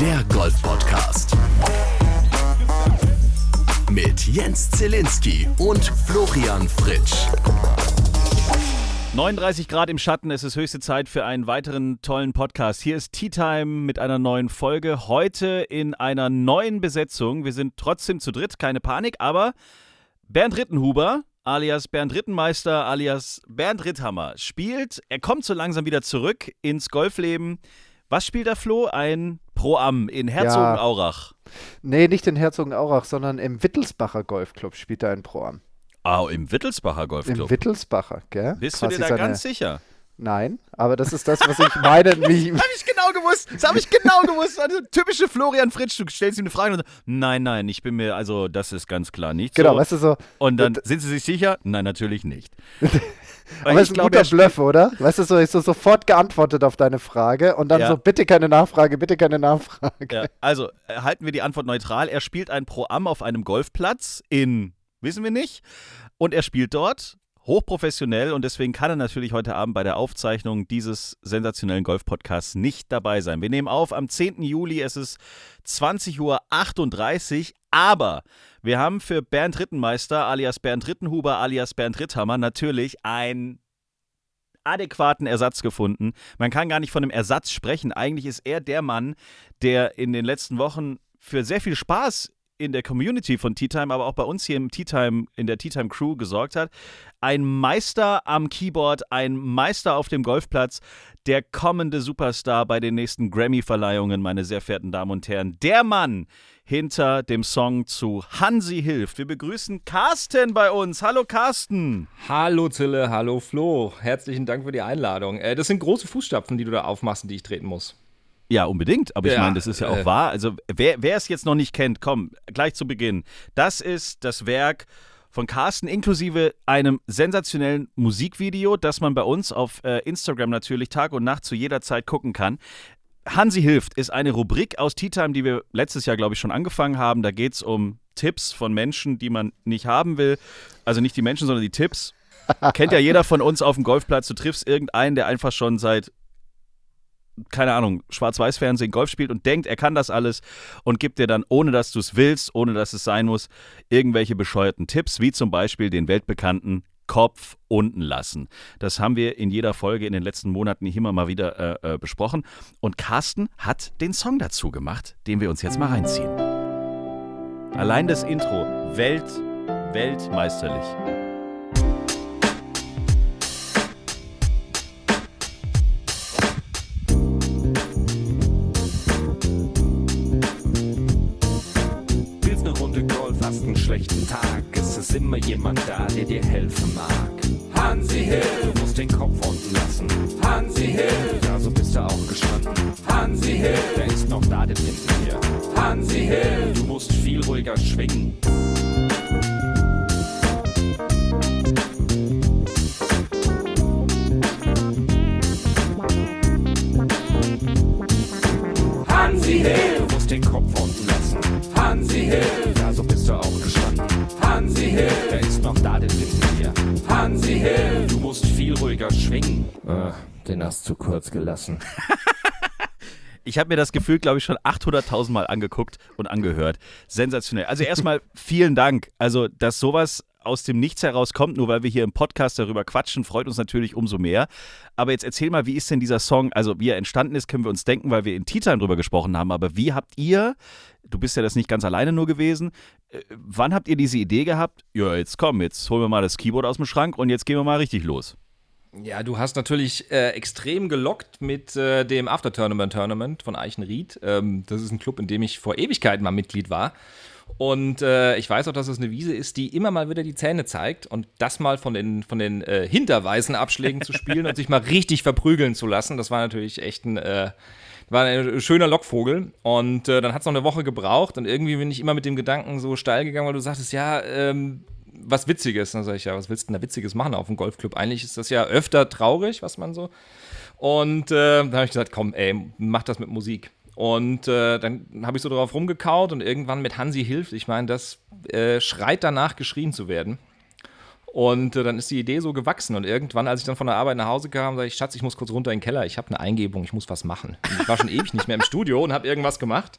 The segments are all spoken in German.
der Golf-Podcast. Mit Jens Zielinski und Florian Fritsch. 39 Grad im Schatten, es ist höchste Zeit für einen weiteren tollen Podcast. Hier ist Tea Time mit einer neuen Folge. Heute in einer neuen Besetzung. Wir sind trotzdem zu dritt, keine Panik, aber Bernd Rittenhuber, alias Bernd Rittenmeister, alias Bernd Ritthammer, spielt. Er kommt so langsam wieder zurück ins Golfleben. Was spielt der Flo? Ein Pro-Am in Herzogenaurach. Ja. Nee, nicht in Herzogenaurach, sondern im Wittelsbacher Golfclub spielt er ein Pro-Am. Ah, im Wittelsbacher Golfclub. Im Wittelsbacher, gell? Bist du dir da ganz sicher? Nein, aber das ist das, was ich meine. Mich habe ich genau gewusst. Das habe ich genau gewusst. Also typische Florian Fritsch. Du stellst ihm eine Frage und so, nein, nein, ich bin mir, also das ist ganz klar nicht genau, so. weißt du so. Und dann sind sie sich sicher? Nein, natürlich nicht. aber es ist ein guter Bluff, oder? Weißt du so, ich so sofort geantwortet auf deine Frage und dann ja. so, bitte keine Nachfrage, bitte keine Nachfrage. Ja, also äh, halten wir die Antwort neutral. Er spielt ein Pro-Am auf einem Golfplatz in, wissen wir nicht, und er spielt dort hochprofessionell und deswegen kann er natürlich heute Abend bei der Aufzeichnung dieses sensationellen Golf-Podcasts nicht dabei sein. Wir nehmen auf am 10. Juli, es ist 20.38 Uhr, aber wir haben für Bernd Rittenmeister alias Bernd Rittenhuber alias Bernd Ritthammer natürlich einen adäquaten Ersatz gefunden. Man kann gar nicht von einem Ersatz sprechen. Eigentlich ist er der Mann, der in den letzten Wochen für sehr viel Spaß in der Community von Tea Time, aber auch bei uns hier im Tea Time, in der Tea Time Crew gesorgt hat. Ein Meister am Keyboard, ein Meister auf dem Golfplatz, der kommende Superstar bei den nächsten Grammy-Verleihungen, meine sehr verehrten Damen und Herren. Der Mann hinter dem Song zu Hansi hilft. Wir begrüßen Carsten bei uns. Hallo Carsten. Hallo Zille, hallo Flo. Herzlichen Dank für die Einladung. Äh, das sind große Fußstapfen, die du da aufmachst, die ich treten muss. Ja, unbedingt. Aber ich ja, meine, das ist ja auch äh, wahr. Also, wer, wer es jetzt noch nicht kennt, komm, gleich zu Beginn. Das ist das Werk von Carsten inklusive einem sensationellen Musikvideo, das man bei uns auf äh, Instagram natürlich Tag und Nacht zu jeder Zeit gucken kann. Hansi hilft ist eine Rubrik aus Tea Time, die wir letztes Jahr, glaube ich, schon angefangen haben. Da geht es um Tipps von Menschen, die man nicht haben will. Also nicht die Menschen, sondern die Tipps. Kennt ja jeder von uns auf dem Golfplatz. Du triffst irgendeinen, der einfach schon seit keine Ahnung, Schwarz-Weiß-Fernsehen Golf spielt und denkt, er kann das alles und gibt dir dann, ohne dass du es willst, ohne dass es sein muss, irgendwelche bescheuerten Tipps, wie zum Beispiel den weltbekannten Kopf unten lassen. Das haben wir in jeder Folge in den letzten Monaten immer mal wieder äh, äh, besprochen. Und Carsten hat den Song dazu gemacht, den wir uns jetzt mal reinziehen. Allein das Intro, Welt, weltmeisterlich. Ist immer jemand da, der dir helfen mag. Hansi Hill, du musst den Kopf unten lassen. Hansi Hill, ja, so bist du auch gestanden. Hansi Hill, der ist noch da, der hinten hier. Hansi Hill, du musst viel ruhiger schwingen. Hansi Hill, du musst den Kopf unten lassen. Hansi Hill, ja, so bist du auch Hill, der ist noch da, den finden wir. Hansi Hill, du musst viel ruhiger schwingen. Ach, den hast du kurz gelassen. Ich habe mir das Gefühl, glaube ich, schon 800.000 Mal angeguckt und angehört. Sensationell. Also erstmal vielen Dank. Also, dass sowas aus dem Nichts herauskommt, nur weil wir hier im Podcast darüber quatschen, freut uns natürlich umso mehr. Aber jetzt erzähl mal, wie ist denn dieser Song, also wie er entstanden ist, können wir uns denken, weil wir in Tea Time drüber gesprochen haben. Aber wie habt ihr, du bist ja das nicht ganz alleine nur gewesen, äh, wann habt ihr diese Idee gehabt? Ja, jetzt komm, jetzt holen wir mal das Keyboard aus dem Schrank und jetzt gehen wir mal richtig los. Ja, du hast natürlich äh, extrem gelockt mit äh, dem After Tournament Tournament von Eichenried. Ähm, das ist ein Club, in dem ich vor Ewigkeiten mal Mitglied war. Und äh, ich weiß auch, dass es eine Wiese ist, die immer mal wieder die Zähne zeigt und das mal von den, von den äh, hinterweißen Abschlägen zu spielen und sich mal richtig verprügeln zu lassen, das war natürlich echt ein, äh, war ein schöner Lockvogel. Und äh, dann hat es noch eine Woche gebraucht und irgendwie bin ich immer mit dem Gedanken so steil gegangen, weil du sagtest, ja, ähm, was Witziges. Dann sage ich, ja, was willst du denn da Witziges machen auf dem Golfclub? Eigentlich ist das ja öfter traurig, was man so. Und äh, dann habe ich gesagt, komm, ey, mach das mit Musik. Und äh, dann habe ich so drauf rumgekaut und irgendwann mit Hansi hilft. Ich meine, das äh, schreit danach, geschrien zu werden. Und äh, dann ist die Idee so gewachsen. Und irgendwann, als ich dann von der Arbeit nach Hause kam, sage ich, Schatz, ich muss kurz runter in den Keller. Ich habe eine Eingebung, ich muss was machen. Und ich war schon ewig nicht mehr im Studio und habe irgendwas gemacht.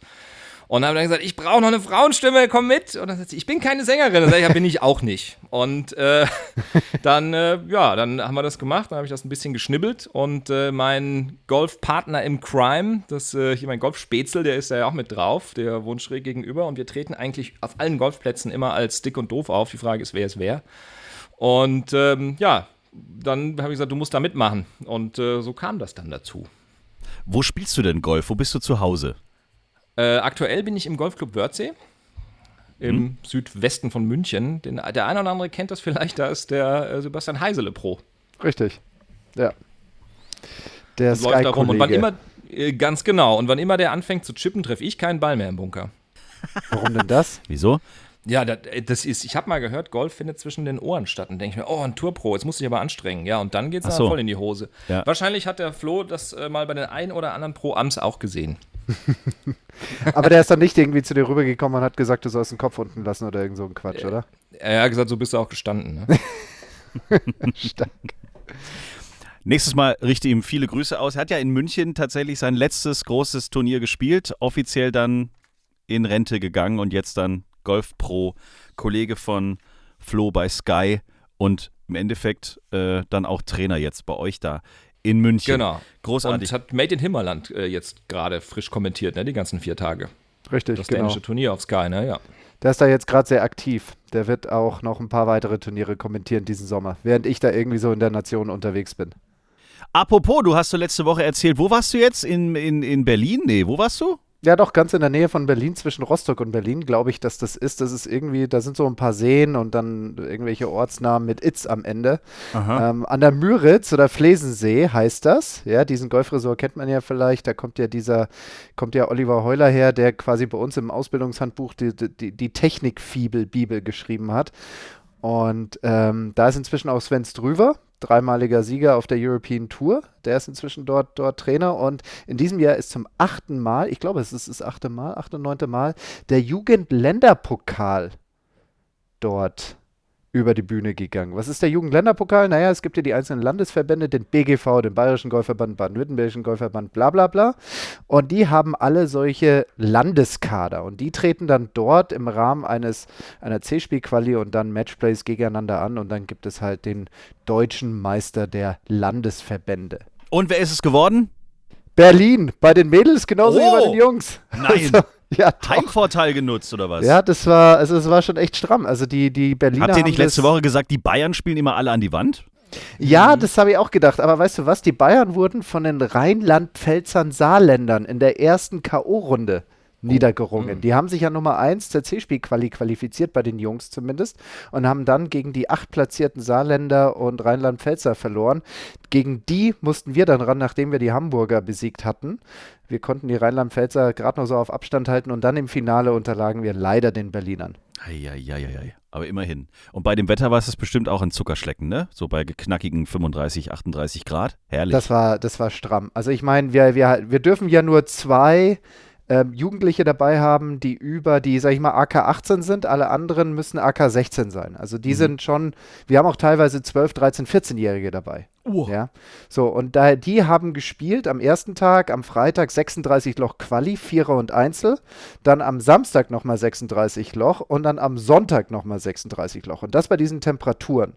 Und dann habe ich gesagt, ich brauche noch eine Frauenstimme, komm mit. Und dann sagt sie, ich bin keine Sängerin. Dann sage ich, ja, bin ich auch nicht. Und äh, dann, äh, ja, dann haben wir das gemacht. Dann habe ich das ein bisschen geschnibbelt. Und äh, mein Golfpartner im Crime, das äh, hier mein Golfspätzl, der ist da ja auch mit drauf. Der wohnt schräg gegenüber. Und wir treten eigentlich auf allen Golfplätzen immer als dick und doof auf. Die Frage ist, wer ist wer. Und ähm, ja, dann habe ich gesagt, du musst da mitmachen. Und äh, so kam das dann dazu. Wo spielst du denn Golf? Wo bist du zu Hause? Äh, aktuell bin ich im Golfclub Wörthsee im hm. Südwesten von München. Den, der eine oder andere kennt das vielleicht, da ist der äh, Sebastian Heisele Pro. Richtig, ja. Der und läuft da rum. Und wann immer, äh, ganz genau, und wann immer der anfängt zu chippen, treffe ich keinen Ball mehr im Bunker. Warum denn das? Wieso? Ja, das, äh, das ist, ich habe mal gehört, Golf findet zwischen den Ohren statt. Und denke ich mir, oh, ein Tourpro, jetzt muss ich aber anstrengen. Ja, und dann geht es so. voll in die Hose. Ja. Wahrscheinlich hat der Flo das äh, mal bei den ein oder anderen Pro-Ams auch gesehen. Aber der ist dann nicht irgendwie zu dir rübergekommen und hat gesagt, du sollst den Kopf unten lassen oder irgend so ein Quatsch, oder? Er hat gesagt, so bist du auch gestanden. Ne? Stark. Nächstes Mal richte ihm viele Grüße aus. Er hat ja in München tatsächlich sein letztes großes Turnier gespielt, offiziell dann in Rente gegangen und jetzt dann Golf Pro, Kollege von Flo bei Sky und im Endeffekt äh, dann auch Trainer jetzt bei euch da in München. Genau. Großartig. Und hat Made in Himmerland äh, jetzt gerade frisch kommentiert, ne, die ganzen vier Tage. Richtig, Das genau. dänische Turnier auf Sky, ne, ja. Der ist da jetzt gerade sehr aktiv. Der wird auch noch ein paar weitere Turniere kommentieren diesen Sommer, während ich da irgendwie so in der Nation unterwegs bin. Apropos, du hast du letzte Woche erzählt, wo warst du jetzt? In, in, in Berlin? Nee, wo warst du? Ja, doch, ganz in der Nähe von Berlin, zwischen Rostock und Berlin, glaube ich, dass das ist. Das ist irgendwie, da sind so ein paar Seen und dann irgendwelche Ortsnamen mit Itz am Ende. Ähm, an der Müritz oder Flesensee heißt das. Ja, diesen Golfresort kennt man ja vielleicht. Da kommt ja dieser, kommt ja Oliver Heuler her, der quasi bei uns im Ausbildungshandbuch die, die, die Technikfibel-Bibel geschrieben hat. Und ähm, da ist inzwischen auch Sven Strüver, dreimaliger Sieger auf der European Tour. Der ist inzwischen dort, dort Trainer und in diesem Jahr ist zum achten Mal, ich glaube, es ist das achte Mal, achte und neunte Mal, der Jugendländerpokal dort über die Bühne gegangen. Was ist der Jugendländerpokal? Naja, es gibt ja die einzelnen Landesverbände, den BGV, den Bayerischen Golfverband, Baden-Württembergischen Golfverband, bla bla bla. Und die haben alle solche Landeskader. Und die treten dann dort im Rahmen eines einer C-Spiel-Quali und dann Matchplays gegeneinander an. Und dann gibt es halt den deutschen Meister der Landesverbände. Und wer ist es geworden? Berlin, bei den Mädels genauso oh, wie bei den oh, Jungs. Nein. Also, ja, Heimvorteil genutzt oder was? Ja, das war, also es war schon echt stramm. Also die, die Berliner. Habt ihr nicht letzte Woche gesagt, die Bayern spielen immer alle an die Wand? Ja, das habe ich auch gedacht. Aber weißt du was? Die Bayern wurden von den Rheinland-Pfälzern Saarländern in der ersten K.O.-Runde niedergerungen. Mhm. Die haben sich ja Nummer 1 der C-Spiel-Quali qualifiziert, bei den Jungs zumindest, und haben dann gegen die acht platzierten Saarländer und Rheinland-Pfälzer verloren. Gegen die mussten wir dann ran, nachdem wir die Hamburger besiegt hatten. Wir konnten die Rheinland-Pfälzer gerade noch so auf Abstand halten und dann im Finale unterlagen wir leider den Berlinern. Eieieiei. Aber immerhin. Und bei dem Wetter war es bestimmt auch ein Zuckerschlecken, ne? So bei knackigen 35, 38 Grad. Herrlich. Das war, das war stramm. Also ich meine, wir, wir, wir dürfen ja nur zwei ähm, Jugendliche dabei haben, die über die, sag ich mal, AK 18 sind. Alle anderen müssen AK 16 sein. Also die mhm. sind schon, wir haben auch teilweise 12, 13, 14-Jährige dabei. Oh. Ja. So, und da, die haben gespielt am ersten Tag, am Freitag 36 Loch Quali, Vierer und Einzel, dann am Samstag nochmal 36 Loch und dann am Sonntag nochmal 36 Loch. Und das bei diesen Temperaturen.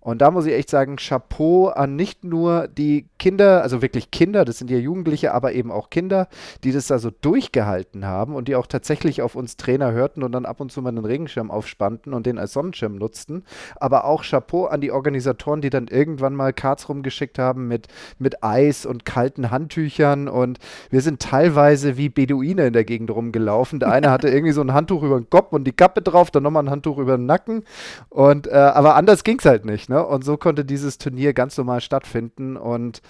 Und da muss ich echt sagen, Chapeau an nicht nur die Kinder, also wirklich Kinder, das sind ja Jugendliche, aber eben auch Kinder, die das da so durchgehalten haben und die auch tatsächlich auf uns Trainer hörten und dann ab und zu mal einen Regenschirm aufspannten und den als Sonnenschirm nutzten. Aber auch Chapeau an die Organisatoren, die dann irgendwann mal Cards rumgeschickt haben mit, mit Eis und kalten Handtüchern und wir sind teilweise wie Beduine in der Gegend rumgelaufen. Der eine hatte irgendwie so ein Handtuch über den Kopf und die Kappe drauf, dann nochmal ein Handtuch über den Nacken und äh, aber anders ging es halt nicht. Ne? Und so konnte dieses Turnier ganz normal stattfinden. Und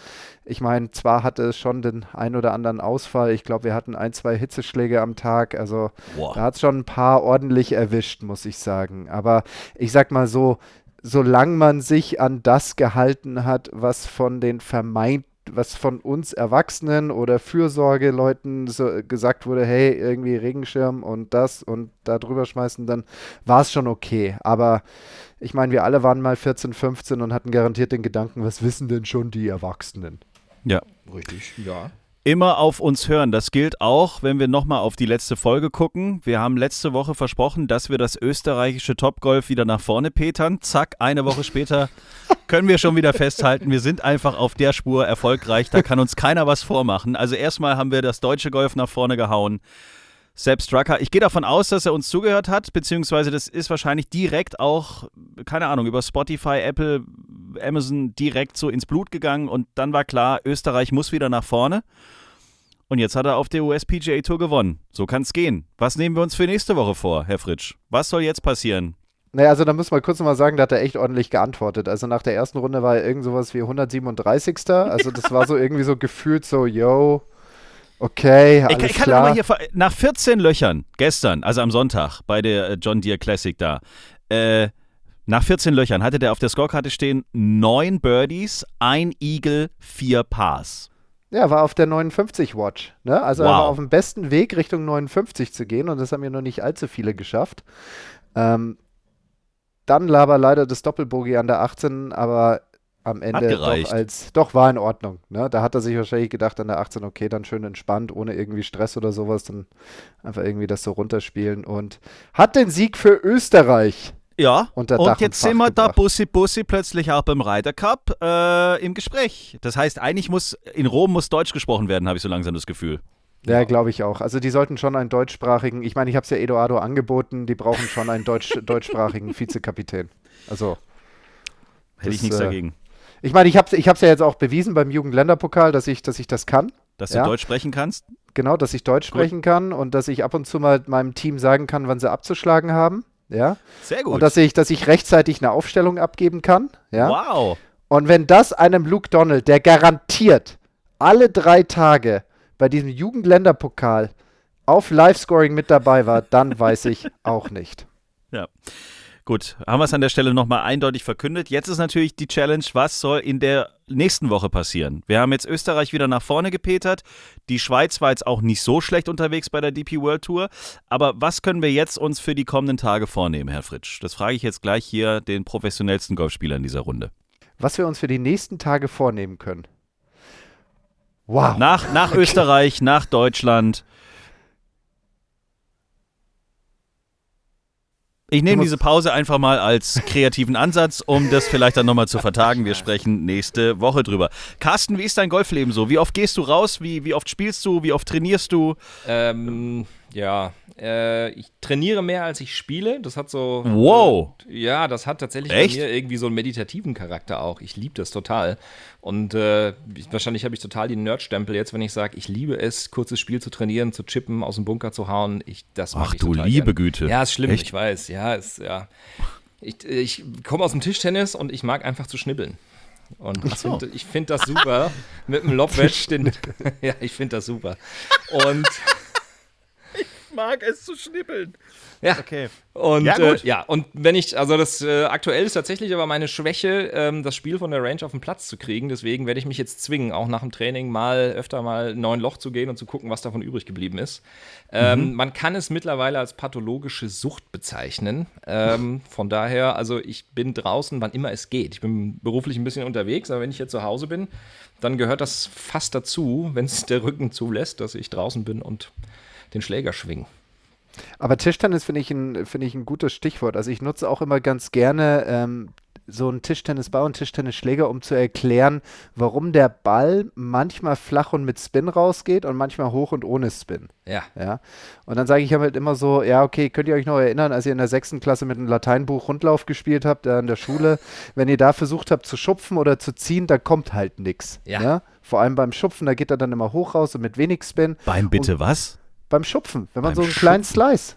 ich meine, zwar hatte es schon den ein oder anderen Ausfall. Ich glaube, wir hatten ein, zwei Hitzeschläge am Tag. Also wow. da hat es schon ein paar ordentlich erwischt, muss ich sagen. Aber ich sag mal so, solange man sich an das gehalten hat, was von den vermeintlichen was von uns Erwachsenen oder Fürsorgeleuten so gesagt wurde, hey, irgendwie Regenschirm und das und da drüber schmeißen, dann war es schon okay. Aber ich meine, wir alle waren mal 14, 15 und hatten garantiert den Gedanken, was wissen denn schon die Erwachsenen? Ja. Richtig, ja. Immer auf uns hören. Das gilt auch, wenn wir nochmal auf die letzte Folge gucken. Wir haben letzte Woche versprochen, dass wir das österreichische Topgolf wieder nach vorne petern. Zack, eine Woche später können wir schon wieder festhalten, wir sind einfach auf der Spur erfolgreich. Da kann uns keiner was vormachen. Also erstmal haben wir das deutsche Golf nach vorne gehauen. Sepp Strucker, ich gehe davon aus, dass er uns zugehört hat, beziehungsweise das ist wahrscheinlich direkt auch, keine Ahnung, über Spotify, Apple, Amazon direkt so ins Blut gegangen und dann war klar, Österreich muss wieder nach vorne. Und jetzt hat er auf der US-PGA Tour gewonnen. So kann es gehen. Was nehmen wir uns für nächste Woche vor, Herr Fritsch? Was soll jetzt passieren? Naja, also da muss man kurz nochmal sagen, da hat er echt ordentlich geantwortet. Also nach der ersten Runde war er irgend sowas wie 137. Also das war so irgendwie so gefühlt so, yo, okay, alles ich, ich kann klar. hier nach 14 Löchern gestern, also am Sonntag bei der äh, John Deere Classic da, äh, nach 14 Löchern hatte der auf der Scorekarte stehen neun Birdies, ein Eagle, vier Pars. Ja, war auf der 59 Watch. Ne? Also Wow. er war auf dem besten Weg, Richtung 59 zu gehen und das haben ja noch nicht allzu viele geschafft. Ähm, dann aber leider das Doppelbogie an der 18, aber am Ende doch als doch war in Ordnung. Ne? Da hat er sich wahrscheinlich gedacht an der 18, okay, dann schön entspannt, ohne irgendwie Stress oder sowas, dann einfach irgendwie das so runterspielen und hat den Sieg für Österreich. Ja, und jetzt sind wir da gebracht. Bussi Bussi plötzlich auch beim Ryder Cup äh, im Gespräch. Das heißt, eigentlich muss in Rom muss Deutsch gesprochen werden, habe ich so langsam das Gefühl. Ja, glaube ich auch. Also die sollten schon einen deutschsprachigen, ich meine, ich habe es ja Eduardo angeboten, die brauchen schon einen deutsch, deutschsprachigen Vizekapitän. Also Hätte ich nichts äh, dagegen. Ich meine, ich habe es ich hab's ja jetzt auch bewiesen beim Jugendländerpokal, dass ich, dass ich das kann. Dass du ja. Deutsch sprechen kannst? Genau, dass ich Deutsch Gut. sprechen kann und dass ich ab und zu mal meinem Team sagen kann, wann sie abzuschlagen haben. Ja. Sehr gut. Und dass ich, dass ich rechtzeitig eine Aufstellung abgeben kann. Ja. Wow. Und wenn das einem Luke Donald, der garantiert alle drei Tage bei diesem Jugendländerpokal auf Live-Scoring mit dabei war, dann weiß ich auch nicht. Ja. Gut, haben wir es an der Stelle nochmal eindeutig verkündet. Jetzt ist natürlich die Challenge, was soll in der nächsten Woche passieren? Wir haben jetzt Österreich wieder nach vorne gepetert. Die Schweiz war jetzt auch nicht so schlecht unterwegs bei der DP World Tour. Aber was können wir jetzt uns für die kommenden Tage vornehmen, Herr Fritsch? Das frage ich jetzt gleich hier den professionellsten Golfspieler in dieser Runde. Was wir uns für die nächsten Tage vornehmen können. Wow. Nach, nach Österreich, nach Deutschland. Ich nehme diese Pause einfach mal als kreativen Ansatz, um das vielleicht dann nochmal zu vertagen. Wir sprechen nächste Woche drüber. Carsten, wie ist dein Golfleben so? Wie oft gehst du raus? Wie, wie oft spielst du? Wie oft trainierst du? Ähm, ja, äh, ich trainiere mehr als ich spiele. Das hat so. Wow. Äh, ja, das hat tatsächlich Echt? bei mir irgendwie so einen meditativen Charakter auch. Ich liebe das total. Und äh, ich- wahrscheinlich habe ich total den Nerdstempel jetzt, wenn ich sage, ich liebe es, kurzes Spiel zu trainieren, zu chippen, aus dem Bunker zu hauen. Ich, das Ach ich du liebe gern. Güte. Ja, ist schlimm, Echt? ich weiß. Ja, ist, ja. Ich, ich komme aus dem Tischtennis und ich mag einfach zu schnibbeln. Und ich so. finde find das super. Mit dem Lobwedge, den. ja, ich finde das super. Und. Mag es zu schnippeln. Ja, Okay. und Ja, äh, ja, und wenn ich, also das äh, aktuell ist tatsächlich aber meine Schwäche, ähm, das Spiel von der Range auf den Platz zu kriegen. Deswegen werde ich mich jetzt zwingen, auch nach dem Training mal öfter mal neun Loch zu gehen und zu gucken, was davon übrig geblieben ist. Ähm, Man kann es mittlerweile als pathologische Sucht bezeichnen. Ähm, von daher, also ich bin draußen, wann immer es geht. Ich bin beruflich ein bisschen unterwegs, aber wenn ich hier zu Hause bin, dann gehört das fast dazu, wenn es der Rücken zulässt, dass ich draußen bin und den Schläger schwinge. Aber Tischtennis finde ich, ein, finde ich ein gutes Stichwort. Also ich nutze auch immer ganz gerne ähm, so einen Tischtennisball und Tischtennisschläger, um zu erklären, warum der Ball manchmal flach und mit Spin rausgeht und manchmal hoch und ohne Spin. Ja. Ja. Und dann sage ich halt immer so, ja, okay, könnt ihr euch noch erinnern, als ihr in der sechsten Klasse mit einem Lateinbuch Rundlauf gespielt habt, äh, in der Schule, wenn ihr da versucht habt zu schupfen oder zu ziehen, da kommt halt nichts. Ja. Vor allem beim Schupfen, da geht er dann immer hoch raus und mit wenig Spin. Beim bitte was? Beim Schupfen, wenn man Beim so einen kleinen Schupfen? Slice,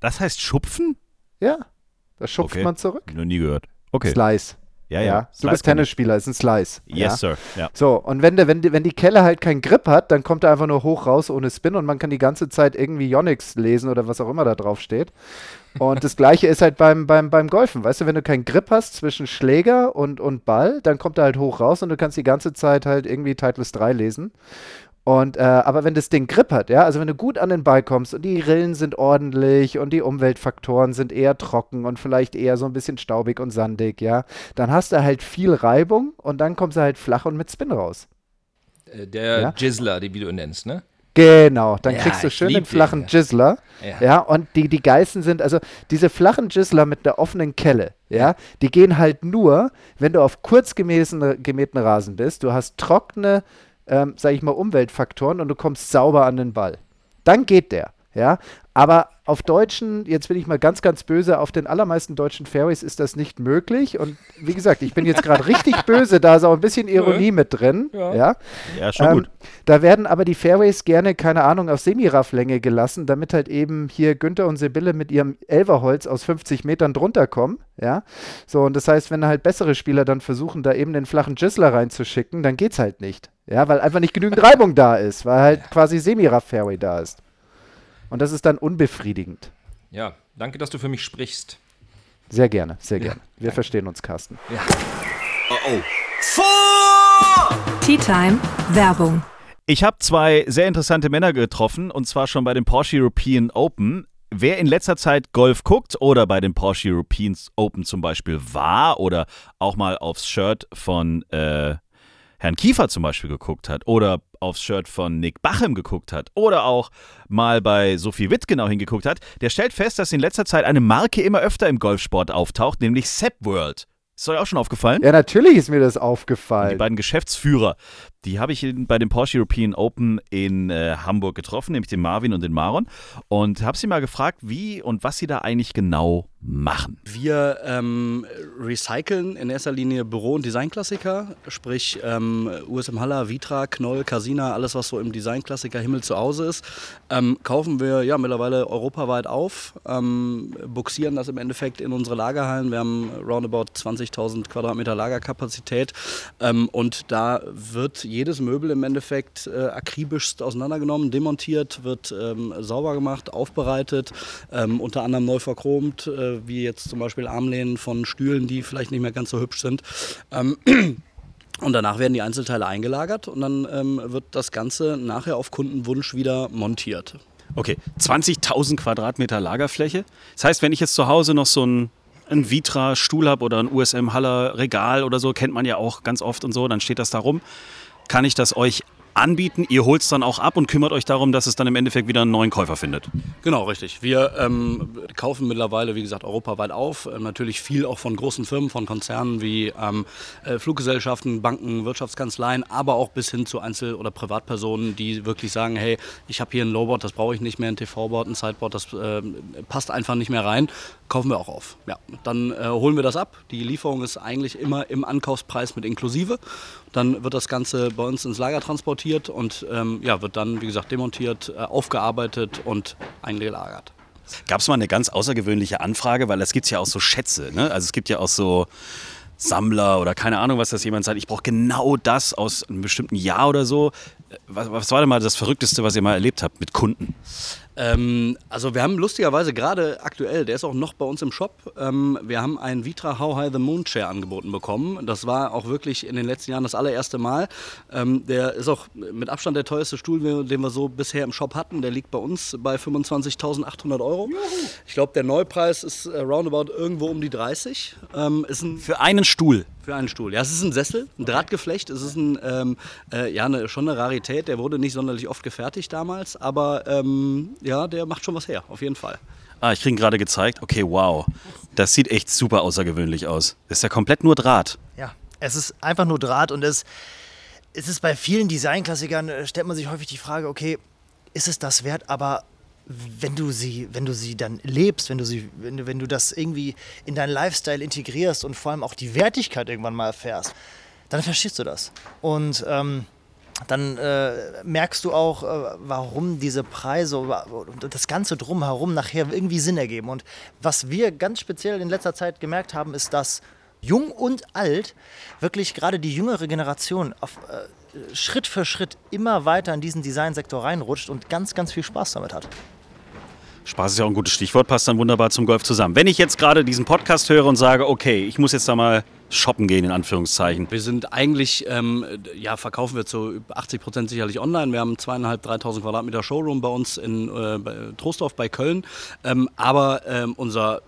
Das heißt Schupfen? ja, da schupft Okay. man zurück. Noch nie gehört. Okay. Slice. Ja, ja. Du bist Tennisspieler, ist ein Slice. Yes, ja? Sir. Ja. So, und wenn, der, wenn, die, wenn die Kelle halt keinen Grip hat, dann kommt er einfach nur hoch raus ohne Spin und man kann die ganze Zeit irgendwie Yonix lesen oder was auch immer da drauf steht. Und das gleiche ist halt beim, beim, beim Golfen. Weißt du, wenn du keinen Grip hast zwischen Schläger und, und Ball, dann kommt er halt hoch raus und du kannst die ganze Zeit halt irgendwie Titleist 3 lesen. Und, äh, aber wenn das Ding Grip hat, ja, also wenn du gut an den Ball kommst und die Rillen sind ordentlich und die Umweltfaktoren sind eher trocken und vielleicht eher so ein bisschen staubig und sandig, ja, dann hast du halt viel Reibung und dann kommst du halt flach und mit Spin raus. Äh, Der Ja. Jizzler, den wie du ihn nennst, ne? Genau, dann Ja, kriegst du schön den flachen den, Jizzler. Ja. Ja, und die, die geilsten sind, also diese flachen Jizzler mit der offenen Kelle, ja, die gehen halt nur, wenn du auf kurz gemähten, gemähten Rasen bist, du hast trockene, ähm, sag ich mal, Umweltfaktoren und du kommst sauber an den Ball. Dann geht der, ja. Aber auf deutschen, jetzt bin ich mal ganz, ganz böse, auf den allermeisten deutschen Fairways ist das nicht möglich. Und wie gesagt, ich bin jetzt gerade richtig böse, da ist auch ein bisschen Ironie mit drin, Ja. ja. Ja, schon Ähm, gut. Da werden aber die Fairways gerne, keine Ahnung, auf Semirafflänge gelassen, damit halt eben hier Günther und Sibylle mit ihrem Elverholz aus 50 Metern drunter kommen. Ja. So, und das heißt, wenn halt bessere Spieler dann versuchen, da eben den flachen Jizzler reinzuschicken, dann geht's halt nicht. Ja, weil einfach nicht genügend Reibung da ist, weil halt quasi Semiraff-Fairway da ist. Und das ist dann unbefriedigend. Ja, danke, dass du für mich sprichst. Sehr gerne, sehr gerne. Wir verstehen uns, Carsten. Tea Time Werbung. Ich habe zwei sehr interessante Männer getroffen und zwar schon bei dem Porsche European Open. Wer in letzter Zeit Golf guckt oder bei dem Porsche European Open zum Beispiel war oder auch mal aufs Shirt von äh, Herrn Kiefer zum Beispiel geguckt hat oder aufs Shirt von Nick Bachem geguckt hat oder auch mal bei Sophie Witt genau hingeguckt hat, der stellt fest, dass in letzter Zeit eine Marke immer öfter im Golfsport auftaucht, nämlich Sepp World. Ist euch auch schon aufgefallen? Ja, natürlich ist mir das Die aufgefallen. beiden Geschäftsführer, die habe ich bei dem Porsche European Open in äh, Hamburg getroffen, nämlich den Marvin und den Maron. Und habe sie mal gefragt, wie und was sie da eigentlich genau machen. Wir ähm, recyceln in erster Linie Büro- und Designklassiker, sprich ähm, USM Haller, Vitra, Knoll, Casina, alles was so im Designklassiker Himmel zu Hause ist, ähm, kaufen wir ja mittlerweile europaweit auf, ähm, buxieren das im Endeffekt in unsere Lagerhallen. Wir haben roundabout 20.000 Quadratmeter Lagerkapazität ähm, und da wird jedes Möbel im Endeffekt äh, akribischst auseinandergenommen, demontiert, wird ähm, sauber gemacht, aufbereitet, ähm, unter anderem neu verchromt, äh, wie jetzt zum Beispiel Armlehnen von Stühlen, die vielleicht nicht mehr ganz so hübsch sind. Ähm, und danach werden die Einzelteile eingelagert und dann ähm, wird das Ganze nachher auf Kundenwunsch wieder montiert. Okay, 20.000 Quadratmeter Lagerfläche. Das heißt, wenn ich jetzt zu Hause noch so ein, ein Vitra-Stuhl habe oder ein USM Haller Regal oder so, kennt man ja auch ganz oft und so, dann steht das da rum. Kann ich das euch anbieten? Ihr holt es dann auch ab und kümmert euch darum, dass es dann im Endeffekt wieder einen neuen Käufer findet. Genau, richtig. Wir ähm, kaufen mittlerweile, wie gesagt, europaweit auf. Ähm, natürlich viel auch von großen Firmen, von Konzernen wie ähm, äh, Fluggesellschaften, Banken, Wirtschaftskanzleien, aber auch bis hin zu Einzel- oder Privatpersonen, die wirklich sagen, hey, ich habe hier ein Lowboard, das brauche ich nicht mehr, ein TV-Board, ein Sideboard, das ähm, passt einfach nicht mehr rein. Kaufen wir auch auf. Ja, dann äh, holen wir das ab. Die Lieferung ist eigentlich immer im Ankaufspreis mit inklusive. Dann wird das Ganze bei uns ins Lager transportiert und ähm, ja, wird dann, wie gesagt, demontiert, äh, aufgearbeitet und eingelagert. Gab es mal eine ganz außergewöhnliche Anfrage, weil es gibt ja auch so Schätze. Ne? Also es gibt ja auch so Sammler oder keine Ahnung, was das jemand sagt. Ich brauche genau das aus einem bestimmten Jahr oder so. Was, was war denn mal das Verrückteste, was ihr mal erlebt habt mit Kunden? Ähm, also wir haben lustigerweise gerade aktuell, der ist auch noch bei uns im Shop, ähm, wir haben einen Vitra How High the Moon Chair angeboten bekommen. Das war auch wirklich in den letzten Jahren das allererste Mal. Ähm, der ist auch mit Abstand der teuerste Stuhl, den wir so bisher im Shop hatten. Der liegt bei uns bei 25.800 Euro. Ich glaube, der Neupreis ist äh, roundabout irgendwo um die 30. Ähm, ist ein Für einen Stuhl. Für einen Stuhl. Ja, es ist ein Sessel, ein Drahtgeflecht. Es ist ein, ähm, äh, ja, eine, schon eine Rarität. Der wurde nicht sonderlich oft gefertigt damals, aber ähm, ja, der macht schon was her, auf jeden Fall. Ah, ich kriege ihn gerade gezeigt. Okay, wow. Das sieht echt super außergewöhnlich aus. Das ist ja komplett nur Draht. Ja, es ist einfach nur Draht und es, es ist bei vielen Designklassikern, äh, stellt man sich häufig die Frage, okay, ist es das wert, aber wenn du sie, wenn du sie dann lebst, wenn du sie, wenn du, wenn du das irgendwie in deinen Lifestyle integrierst und vor allem auch die Wertigkeit irgendwann mal erfährst, dann verstehst du das. Und ähm, dann äh, merkst du auch, äh, warum diese Preise und das Ganze drumherum nachher irgendwie Sinn ergeben. Und was wir ganz speziell in letzter Zeit gemerkt haben, ist, dass jung und alt, wirklich gerade die jüngere Generation auf äh, Schritt für Schritt immer weiter in diesen Designsektor reinrutscht und ganz, ganz viel Spaß damit hat. Spaß ist ja auch ein gutes Stichwort, passt dann wunderbar zum Golf zusammen. Wenn ich jetzt gerade diesen Podcast höre und sage, okay, ich muss jetzt da mal shoppen gehen, in Anführungszeichen. Wir sind eigentlich, ähm, ja, verkaufen wir zu 80 Prozent sicherlich online. Wir haben zweieinhalb, 3.000 Quadratmeter Showroom bei uns in äh, bei Trostorf bei Köln. Ähm, aber ähm, unser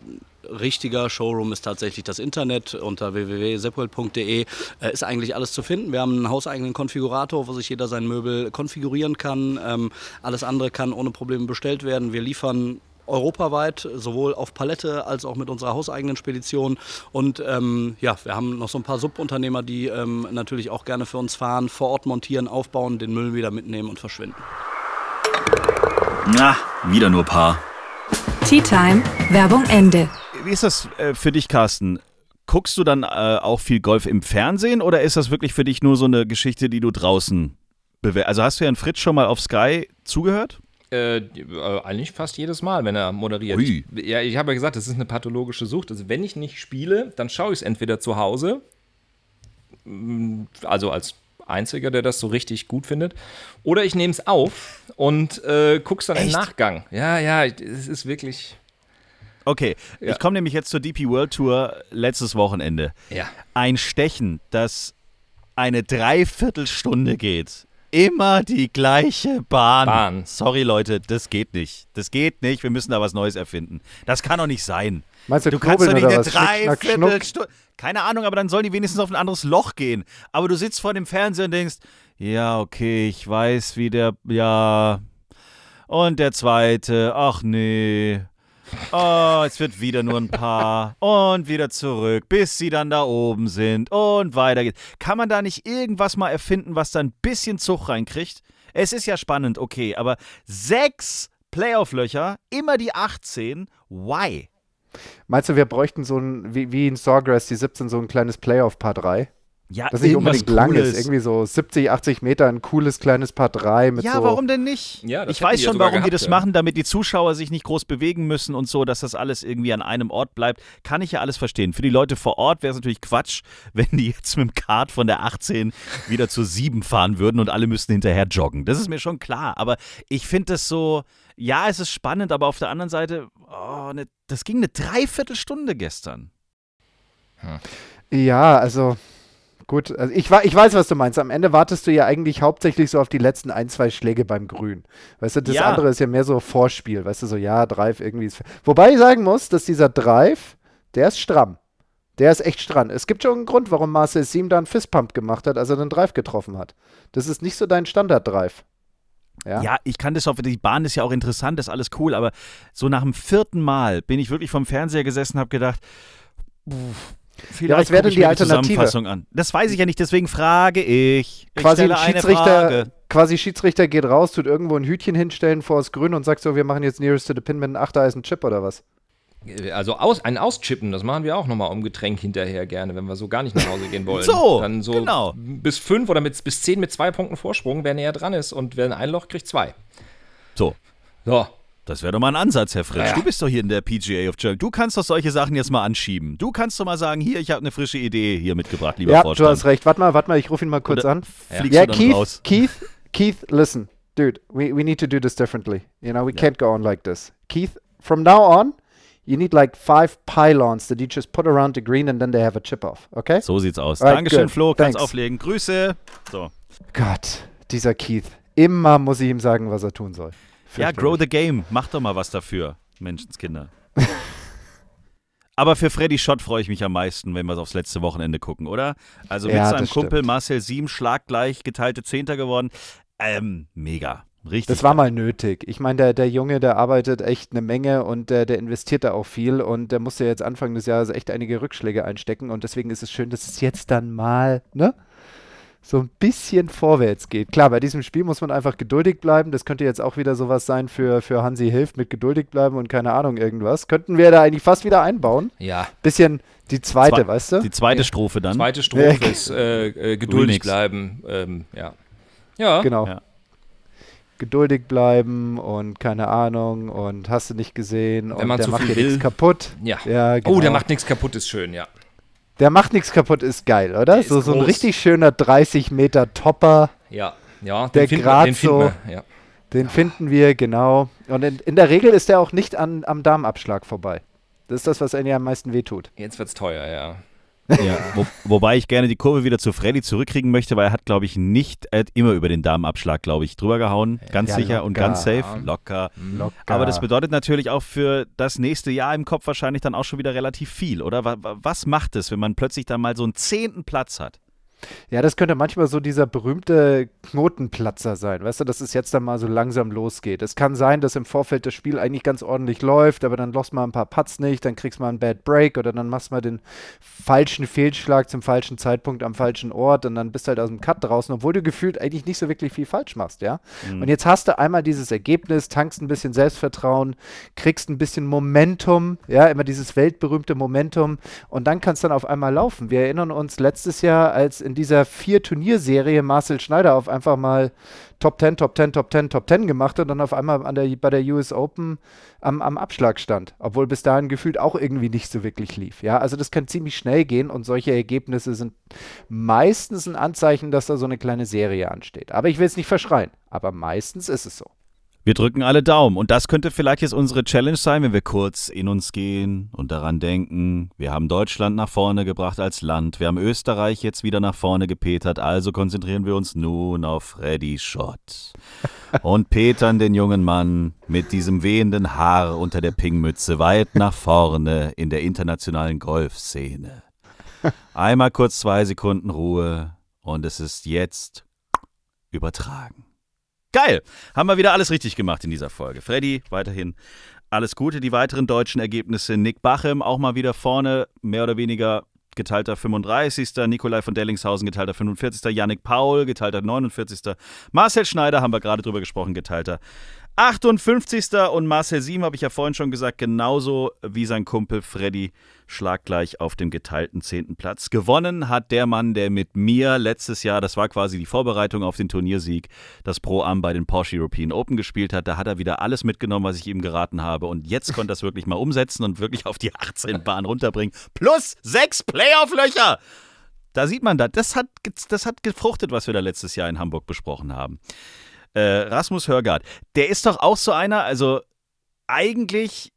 richtiger Showroom ist tatsächlich das Internet unter www.seppelt.de. Äh, ist eigentlich alles zu finden. Wir haben einen hauseigenen Konfigurator, wo sich jeder sein Möbel konfigurieren kann. Ähm, alles andere kann ohne Probleme bestellt werden. Wir liefern europaweit, sowohl auf Palette als auch mit unserer hauseigenen Spedition. Und ähm, ja, wir haben noch so ein paar Subunternehmer, die ähm, natürlich auch gerne für uns fahren, vor Ort montieren, aufbauen, den Müll wieder mitnehmen und verschwinden. Na, wieder nur Paar. Tea Time, Werbung Ende. Wie ist das äh, für dich, Carsten? Guckst du dann äh, auch viel Golf im Fernsehen oder ist das wirklich für dich nur so eine Geschichte, die du draußen bewertest? Also hast du Herrn Fritz schon mal auf Sky zugehört? Äh, äh, eigentlich fast jedes Mal, wenn er moderiert. Ui. Ich, ja, ich habe ja gesagt, das ist eine pathologische Sucht. Also wenn ich nicht spiele, dann schaue ich es entweder zu Hause, mm, also als Einziger, der das so richtig gut findet, oder ich nehme es auf und äh, guck's dann im Echt? Nachgang. Ja, ja, es ist wirklich. Okay, Ja. ich komme nämlich jetzt zur DP World Tour letztes Wochenende. Ja. Ein Stechen, das eine Dreiviertelstunde geht. Immer die gleiche Bahn. Bahn. Sorry, Leute, das geht nicht. Das geht nicht. Wir müssen da was Neues erfinden. Das kann doch nicht sein. Meinst du, Du kannst doch nicht eine? Dreiviertelstunde. Keine Ahnung, aber dann sollen die wenigstens auf ein anderes Loch gehen. Aber du sitzt vor dem Fernseher und denkst, ja, okay, ich weiß, wie der, ja. Und der zweite, ach nee. Oh, es wird wieder nur ein paar. Und wieder zurück, bis sie dann da oben sind. Und weiter geht's. Kann man da nicht irgendwas mal erfinden, was da ein bisschen Zug reinkriegt? Es ist ja spannend, okay, aber sechs Playoff-Löcher, immer die 18. Why? Meinst du, wir bräuchten so ein, wie, wie in Sawgrass, die 17, so ein kleines Playoff Paar 3? Ja, Das nicht irgendwas unbedingt lang Cooles. ist. Irgendwie so 70, 80 Meter, ein cooles kleines Paar 3 mit Ja, so. warum denn nicht? Ja, ich weiß die ja schon, sogar warum die gehabt, das ja. machen, damit die Zuschauer sich nicht groß bewegen müssen und so, dass das alles irgendwie an einem Ort bleibt. Kann ich ja alles verstehen. Für die Leute vor Ort wäre es natürlich Quatsch, wenn die jetzt mit dem Kart von der 18 wieder zur 7 fahren würden und alle müssten hinterher joggen. Das ist mir schon klar. Aber ich finde das so, ja, es ist spannend, aber auf der anderen Seite, oh, ne, das ging eine Dreiviertelstunde gestern. Ja, also gut. Also ich, ich weiß, was du meinst. Am Ende wartest du ja eigentlich hauptsächlich so auf die letzten ein, zwei Schläge beim Grün. Weißt du, das Ja. andere ist ja mehr so Vorspiel. Weißt du, so ja, Drive irgendwie ist. Wobei ich sagen muss, dass dieser Drive, der ist stramm. Der ist echt stramm. Es gibt schon einen Grund, warum Marcel Siem da einen Fistpump gemacht hat, als er den Drive getroffen hat. Das ist nicht so dein Standard-Drive. Ja. Ja, ich kann das auch, die Bahn ist ja auch interessant, ist alles cool, aber so nach dem vierten Mal bin ich wirklich vom Fernseher gesessen und habe gedacht, uff, vielleicht was wäre denn die Alternative? An. Das weiß ich ja nicht, deswegen frage ich. ich quasi ein eine Schiedsrichter, Frage. quasi Schiedsrichter geht raus, tut irgendwo ein Hütchen hinstellen vor das Grün und sagt so, wir machen jetzt Nearest to the Pin mit einem Achtereisen-Chip oder was? Also aus, ein Auschippen, das machen wir auch nochmal um Getränk hinterher gerne, wenn wir so gar nicht nach Hause gehen wollen. So, Dann so genau. bis fünf oder mit, bis zehn mit zwei Punkten Vorsprung, wer näher dran ist und wer ein Loch kriegt zwei. So, So, das wäre doch mal ein Ansatz, Herr Fritsch. Ja, ja. Du bist doch hier in der PGA of Germany. Du kannst doch solche Sachen jetzt mal anschieben. Du kannst doch mal sagen, hier, ich habe eine frische Idee hier mitgebracht, lieber ja, Vorstand. du hast recht. Warte mal, warte mal, ich rufe ihn mal kurz an. Fliegst Ja, du dann Keith, raus? Keith, Keith, listen, dude, we, we need to do this differently. You know, we can't go on like this. Keith, from now on, you need like five pylons that you just put around the green and then they have a chip off, okay? So sieht's aus. Alright, Dankeschön, good. Flo. Kannst Thanks. auflegen. Grüße. So. Gott, dieser Keith. Immer muss ich ihm sagen, was er tun soll. Ja, grow the game. Mach doch mal was dafür, Menschenskinder. Aber für Freddy Schott freue ich mich am meisten, wenn wir es aufs letzte Wochenende gucken, oder? Also mit Ja, seinem Kumpel stimmt. Marcel Sieben schlaggleich geteilte Zehnter geworden. Ähm, mega. Richtig. Das war mal nötig. Ich meine, der, der Junge, der arbeitet echt eine Menge und der, der investiert da auch viel und der musste jetzt Anfang des Jahres echt einige Rückschläge einstecken und deswegen ist es schön, dass es jetzt dann mal, ne? So ein bisschen vorwärts geht. Klar, bei diesem Spiel muss man einfach geduldig bleiben. Das könnte jetzt auch wieder sowas sein für, für Hansi Hilft mit geduldig bleiben und keine Ahnung irgendwas. Könnten wir da eigentlich fast wieder einbauen. ja. Bisschen die zweite, Zwei- weißt du? Die zweite Strophe dann. Zweite Strophe Ja. ist äh, äh, geduldig Remix. bleiben. Ähm, ja. Ja. Genau. Ja. Geduldig bleiben und keine Ahnung und hast du nicht gesehen und man der zu macht viel dir nichts kaputt. Ja. Ja, Oh, der genau. macht nichts kaputt, ist schön, ja. Der macht nichts kaputt, ist geil, oder? ist So, so ein groß. richtig schöner 30 Meter Topper. Ja, ja, Der den finden grad wir, den finden so- wir, ja. Den finden wir, genau. Und in, in der Regel ist der auch nicht an, am Darmabschlag vorbei. Das ist das, was einem ja am meisten wehtut. Jetzt wird's teuer, ja. Ja, wo, wobei ich gerne die Kurve wieder zu Freddy zurückkriegen möchte, weil er hat, glaube ich, nicht er hat immer über den Darmabschlag, glaube ich, drüber gehauen. Ganz Ja, sicher und locker. ganz safe. Locker. Locker. Aber das bedeutet natürlich auch für das nächste Jahr im Kopf wahrscheinlich dann auch schon wieder relativ viel, oder? Wa- wa- Was macht es, wenn man plötzlich dann mal so einen zehnten Platz hat? Ja, das könnte manchmal so dieser berühmte Knotenplatzer sein, weißt du, dass es jetzt dann mal so langsam losgeht. Es kann sein, dass im Vorfeld das Spiel eigentlich ganz ordentlich läuft, aber dann lost mal ein paar Putts nicht, dann kriegst mal einen Bad Break oder dann machst mal den falschen Fehlschlag zum falschen Zeitpunkt am falschen Ort und dann bist du halt aus dem Cut draußen, obwohl du gefühlt eigentlich nicht so wirklich viel falsch machst, ja. Und jetzt hast du einmal dieses Ergebnis, tankst ein bisschen Selbstvertrauen, kriegst ein bisschen Momentum, ja, immer dieses weltberühmte Momentum und dann kann es dann auf einmal laufen. Wir erinnern uns letztes Jahr, als in dieser Vier-Turnierserie Marcel Schneider auf einfach mal Top 10, Top 10, Top 10, Top 10 gemacht und dann auf einmal an der, bei der US Open am, am Abschlag stand, obwohl bis dahin gefühlt auch irgendwie nicht so wirklich lief. Ja, also das kann ziemlich schnell gehen und solche Ergebnisse sind meistens ein Anzeichen, dass da so eine kleine Serie ansteht. Aber ich will es nicht verschreien, aber meistens ist es so. Wir drücken alle Daumen. Und das könnte vielleicht jetzt unsere Challenge sein, wenn wir kurz in uns gehen und daran denken, wir haben Deutschland nach vorne gebracht als Land, wir haben Österreich jetzt wieder nach vorne gepetert, also konzentrieren wir uns nun auf Freddy Schott. Und petern den jungen Mann mit diesem wehenden Haar unter der Pingmütze weit nach vorne in der internationalen Golfszene. Einmal kurz zwei Sekunden Ruhe und es ist jetzt übertragen. Geil. Haben wir wieder alles richtig gemacht in dieser Folge. Freddy, weiterhin alles Gute. Die weiteren deutschen Ergebnisse. Nick Bachem auch mal wieder vorne, mehr oder weniger geteilter 35. Nikolai von Dellingshausen geteilter 45. Yannick Paul geteilter 49. Marcel Schneider haben wir gerade drüber gesprochen, geteilter 58. Und Marcel Siem habe ich ja vorhin schon gesagt, genauso wie sein Kumpel Freddy schlaggleich auf dem geteilten 10. Platz. Gewonnen hat der Mann, der mit mir letztes Jahr, das war quasi die Vorbereitung auf den Turniersieg, das Pro Am bei den Porsche European Open gespielt hat. Da hat er wieder alles mitgenommen, was ich ihm geraten habe. Und jetzt konnte er es wirklich mal umsetzen und wirklich auf die 18 Bahn runterbringen. Plus sechs Playoff-Löcher! Da sieht man das. Das hat, das hat gefruchtet, was wir da letztes Jahr in Hamburg besprochen haben. Äh, Rasmus Hörgard, der ist doch auch so einer, also eigentlich,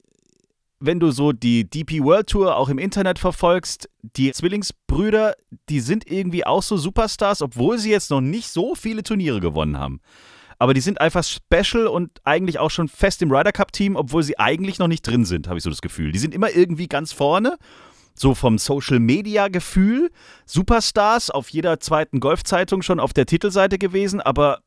wenn du so die DP World Tour auch im Internet verfolgst, die Zwillingsbrüder, die sind irgendwie auch so Superstars, obwohl sie jetzt noch nicht so viele Turniere gewonnen haben. Aber die sind einfach special und eigentlich auch schon fest im Ryder Cup Team, obwohl sie eigentlich noch nicht drin sind, habe ich so das Gefühl. Die sind immer irgendwie ganz vorne, so vom Social Media Gefühl. Superstars auf jeder zweiten Golfzeitung schon auf der Titelseite gewesen, aber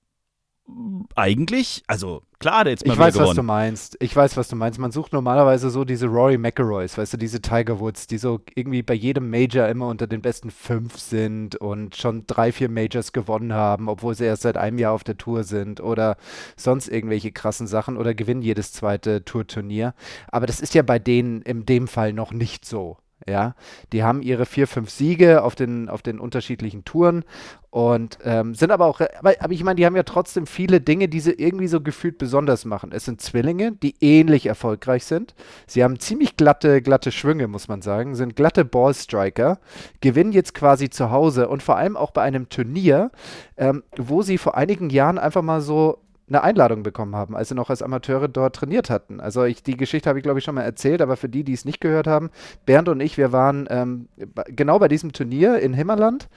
eigentlich, also klar, der jetzt mal Ich weiß, was du gewonnen. meinst. Ich weiß, was du meinst. Man sucht normalerweise so diese Rory McIlroys, weißt du, diese Tiger Woods, die so irgendwie bei jedem Major immer unter den besten fünf sind und schon drei, vier Majors gewonnen haben, obwohl sie erst seit einem Jahr auf der Tour sind oder sonst irgendwelche krassen Sachen oder gewinnen jedes zweite Tourturnier. Aber das ist ja bei denen in dem Fall noch nicht so. Ja, die haben ihre vier, fünf Siege auf den, auf den unterschiedlichen Touren und ähm, sind aber auch, aber, aber ich meine, die haben ja trotzdem viele Dinge, die sie irgendwie so gefühlt besonders machen. Es sind Zwillinge, die ähnlich erfolgreich sind. Sie haben ziemlich glatte, glatte Schwünge, muss man sagen, sind glatte Ballstriker, gewinnen jetzt quasi zu Hause und vor allem auch bei einem Turnier, ähm, wo sie vor einigen Jahren einfach mal so eine Einladung bekommen haben, als sie noch als Amateure dort trainiert hatten. Also ich, die Geschichte habe ich, glaube ich, schon mal erzählt, aber für die, die es nicht gehört haben, Bernd und ich, wir waren ähm, genau bei diesem Turnier in Himmerland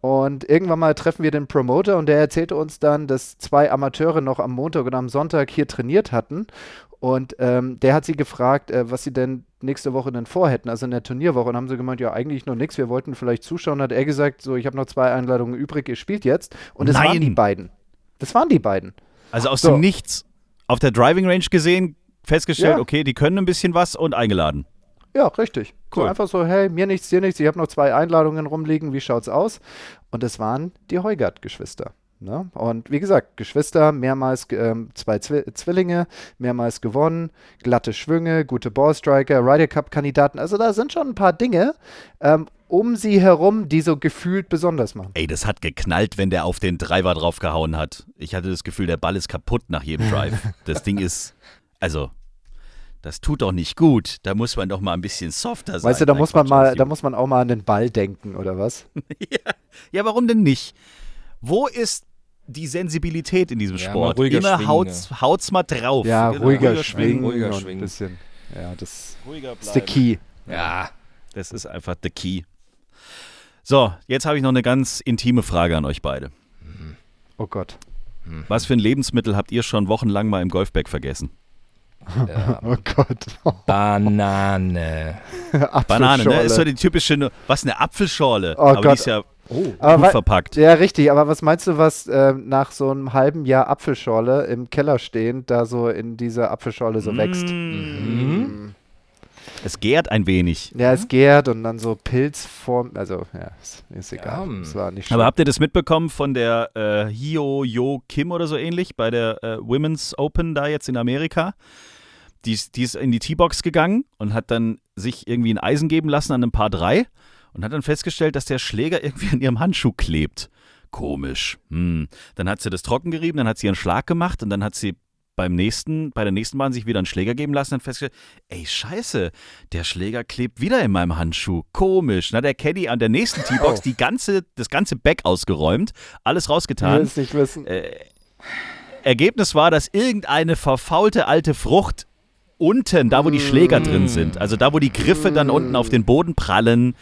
und irgendwann mal treffen wir den Promoter und der erzählte uns dann, dass zwei Amateure noch am Montag und am Sonntag hier trainiert hatten. Und ähm, der hat sie gefragt, äh, was sie denn nächste Woche denn vorhätten, also in der Turnierwoche. Und haben sie gemeint, ja, eigentlich noch nichts, wir wollten vielleicht zuschauen. Hat er gesagt, so, ich habe noch zwei Einladungen übrig, ihr spielt jetzt. Und das waren die beiden. Das waren die beiden. Also aus So. dem Nichts auf der Driving Range gesehen, festgestellt, Ja. okay, die können ein bisschen was und eingeladen. Ja, richtig. So Cool. einfach so, hey, mir nichts, dir nichts, ich habe noch zwei Einladungen rumliegen, wie schaut's aus? Und es waren die Heugart-Geschwister. Ne? Und wie gesagt, Geschwister, mehrmals ähm, zwei Zwi Zwillinge, mehrmals gewonnen, glatte Schwünge, gute Ballstriker, Ryder Cup-Kandidaten. Also da sind schon ein paar Dinge ähm, um sie herum, die so gefühlt besonders machen. Ey, das hat geknallt, wenn der auf den Driver draufgehauen hat. Ich hatte das Gefühl, der Ball ist kaputt nach jedem Drive. das Ding ist, also, das tut doch nicht gut. Da muss man doch mal ein bisschen softer sein. Weißt du, da muss man mal, da muss man auch mal an den Ball denken, oder was? Ja, warum denn nicht? Wo ist die Sensibilität in diesem Ja, Sport? mal ruhiger Immer schwingen, haut's, haut's mal drauf. Ja, Genau. ruhiger, Ruhiger schwingen, ruhiger schwingen. ein bisschen. Ja, das Ruhiger ist der. Key. Ja. Das ist einfach the key. So, jetzt habe ich noch eine ganz intime Frage an euch beide. Oh Gott. Was für ein Lebensmittel habt ihr schon wochenlang mal im Golfbag vergessen? Oh Gott. Banane. Banane, ne? Ist so die typische, was eine Apfelschorle. Oh aber die Gott. ist ja Aber gut verpackt. Ja, richtig, aber was meinst du, was äh, nach so einem halben Jahr Apfelschorle im Keller stehend da so in dieser Apfelschorle so wächst? Mm. Es gärt ein wenig. Ja, es gärt und dann so Pilzform, also ja, ist, ist egal. Ja, Es war nicht schlimm. Aber habt ihr das mitbekommen von der äh, Hio Yo Kim oder so ähnlich bei der äh, Women's Open da jetzt in Amerika? Die ist, die ist in die T-Box gegangen und hat dann sich irgendwie ein Eisen geben lassen an einem Paar 3 und hat dann festgestellt, dass der Schläger irgendwie an ihrem Handschuh klebt. Komisch. Hm. Dann hat sie das trocken gerieben, dann hat sie ihren Schlag gemacht und dann hat sie beim nächsten, bei der nächsten Bahn sich wieder einen Schläger geben lassen und festgestellt, ey, scheiße, der Schläger klebt wieder in meinem Handschuh. Komisch. Na, der Caddy an der nächsten T-Box Oh. die ganze, das ganze Back ausgeräumt, alles rausgetan. es nicht wissen. Äh, Ergebnis war, dass irgendeine verfaulte alte Frucht unten, da wo die Schläger drin sind, also da wo die Griffe dann unten auf den Boden prallen,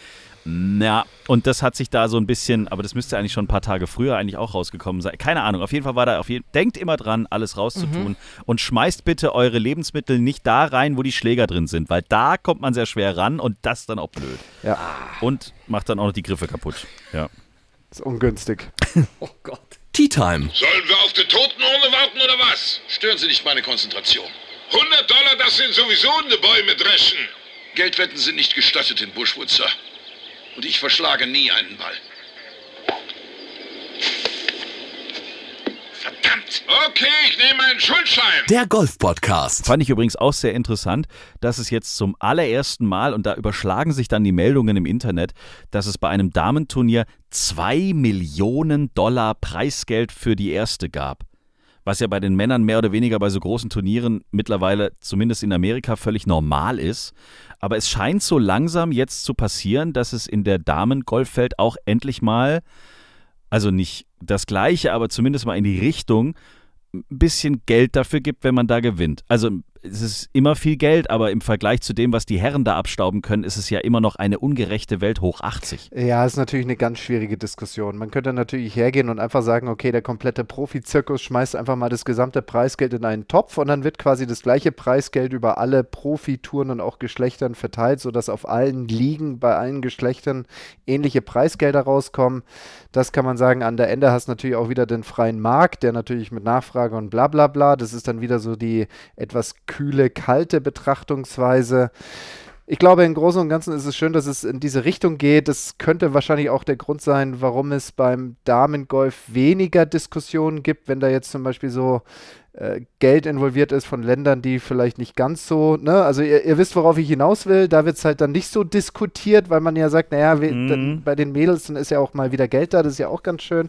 ja, und das hat sich da so ein bisschen, aber das müsste eigentlich schon ein paar Tage früher eigentlich auch rausgekommen sein. Keine Ahnung, auf jeden Fall war da auf jeden Denkt immer dran, alles rauszutun und schmeißt bitte eure Lebensmittel nicht da rein, wo die Schläger drin sind, weil da kommt man sehr schwer ran und das ist dann auch blöd. Ja, Und macht dann auch noch die Griffe kaputt. Ja. ist ungünstig. Oh Gott. Tea Time. Sollen wir auf die Totenurne warten oder was? Stören Sie nicht meine Konzentration. 100 Dollar, das sind sowieso in die Bäume dreschen. Geldwetten sind nicht gestattet in Bushwood, Sir. Und ich verschlage nie einen Ball. Verdammt. Okay, ich nehme einen Schuldschein. Der Golf-Podcast. Fand ich übrigens auch sehr interessant, dass es jetzt zum allerersten Mal, und da überschlagen sich dann die Meldungen im Internet, dass es bei einem Damenturnier 2 Millionen Dollar Preisgeld für die erste gab. Was ja bei den Männern mehr oder weniger bei so großen Turnieren mittlerweile, zumindest in Amerika, völlig normal ist. Aber es scheint so langsam jetzt zu passieren, dass es in der Damengolfwelt auch endlich mal, also nicht das Gleiche, aber zumindest mal in die Richtung, ein bisschen Geld dafür gibt, wenn man da gewinnt. Also es ist immer viel Geld, aber im Vergleich zu dem, was die Herren da abstauben können, ist es ja immer noch eine ungerechte Welt hoch 80. Ja, ist natürlich eine ganz schwierige Diskussion. Man könnte natürlich hergehen und einfach sagen, okay, der komplette Profizirkus schmeißt einfach mal das gesamte Preisgeld in einen Topf und dann wird quasi das gleiche Preisgeld über alle Profitouren und auch Geschlechtern verteilt, sodass auf allen Ligen bei allen Geschlechtern ähnliche Preisgelder rauskommen. Das kann man sagen. An der Ende hast du natürlich auch wieder den freien Markt, der natürlich mit Nachfrage und bla bla bla. Das ist dann wieder so die etwas kühle, kalte Betrachtungsweise. Ich glaube, im Großen und Ganzen ist es schön, dass es in diese Richtung geht. Das könnte wahrscheinlich auch der Grund sein, warum es beim Damengolf weniger Diskussionen gibt, wenn da jetzt zum Beispiel so äh, Geld involviert ist von Ländern, die vielleicht nicht ganz so, ne, also ihr, ihr wisst, worauf ich hinaus will, da wird es halt dann nicht so diskutiert, weil man ja sagt, naja, Mhm. bei den Mädels dann ist ja auch mal wieder Geld da, das ist ja auch ganz schön.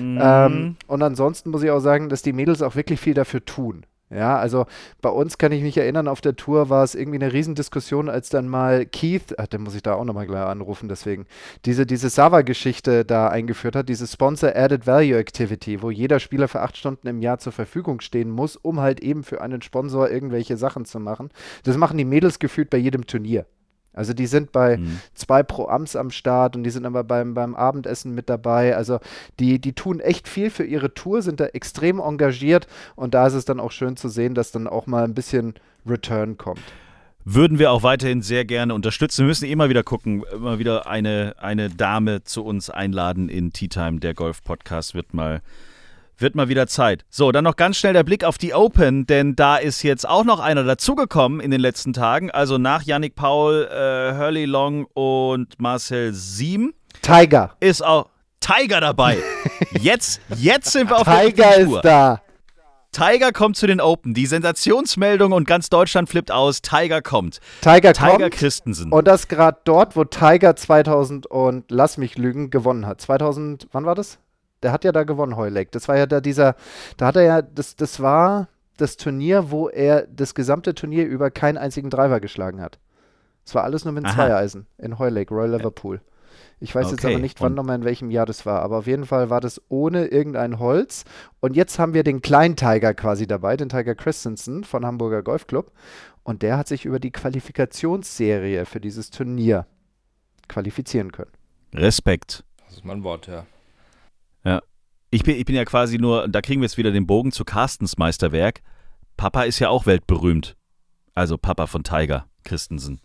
Mhm. Ähm, und ansonsten muss ich auch sagen, dass die Mädels auch wirklich viel dafür tun. Ja, also bei uns kann ich mich erinnern, auf der Tour war es irgendwie eine Riesendiskussion, als dann mal Keith, ach, den muss ich da auch nochmal gleich anrufen, deswegen, diese, diese Sava-Geschichte da eingeführt hat, diese Sponsor Added Value Activity, wo jeder Spieler für acht Stunden im Jahr zur Verfügung stehen muss, um halt eben für einen Sponsor irgendwelche Sachen zu machen. Das machen die Mädels gefühlt bei jedem Turnier. Also die sind bei Mhm. zwei Pro-Amts am Start und die sind aber beim, beim Abendessen mit dabei. Also die, die tun echt viel für ihre Tour, sind da extrem engagiert und da ist es dann auch schön zu sehen, dass dann auch mal ein bisschen Return kommt. Würden wir auch weiterhin sehr gerne unterstützen. Wir müssen immer wieder gucken, immer wieder eine, eine Dame zu uns einladen in Tea Time. Der Golf-Podcast wird mal, wird mal wieder Zeit. So, dann noch ganz schnell der Blick auf die Open, denn da ist jetzt auch noch einer dazugekommen in den letzten Tagen. Also nach Yannick Paul, äh, Hurley Long und Marcel Siem Tiger. ist auch Tiger dabei. Jetzt, jetzt sind wir auf der Tiger richtigen Spur. ist da. Tiger kommt zu den Open. Die Sensationsmeldung und ganz Deutschland flippt aus. Tiger kommt. Tiger, Tiger kommt. Christensen. Und das gerade dort, wo Tiger 2000 und lass mich lügen, gewonnen hat. 2000, wann war das? Der hat ja da gewonnen, Heulek. Das war ja da dieser, da hat er ja, das, das war, das Turnier, wo er das gesamte Turnier über keinen einzigen Driver geschlagen hat. Es war alles nur mit Aha. Zweieisen in Hoylake, Royal Liverpool. Ich weiß jetzt Okay, aber nicht, wann nochmal in welchem Jahr das war, aber auf jeden Fall war das ohne irgendein Holz. Und jetzt haben wir den kleinen Tiger quasi dabei, den Tiger Christensen von Hamburger Golfclub. Und der hat sich über die Qualifikationsserie für dieses Turnier qualifizieren können. Respekt. Das ist mein Wort, ja. Ich bin, ich bin ja quasi nur, da kriegen wir jetzt wieder den Bogen zu Carstens Meisterwerk. Papa ist ja auch weltberühmt. Also Papa von Tiger Christensen.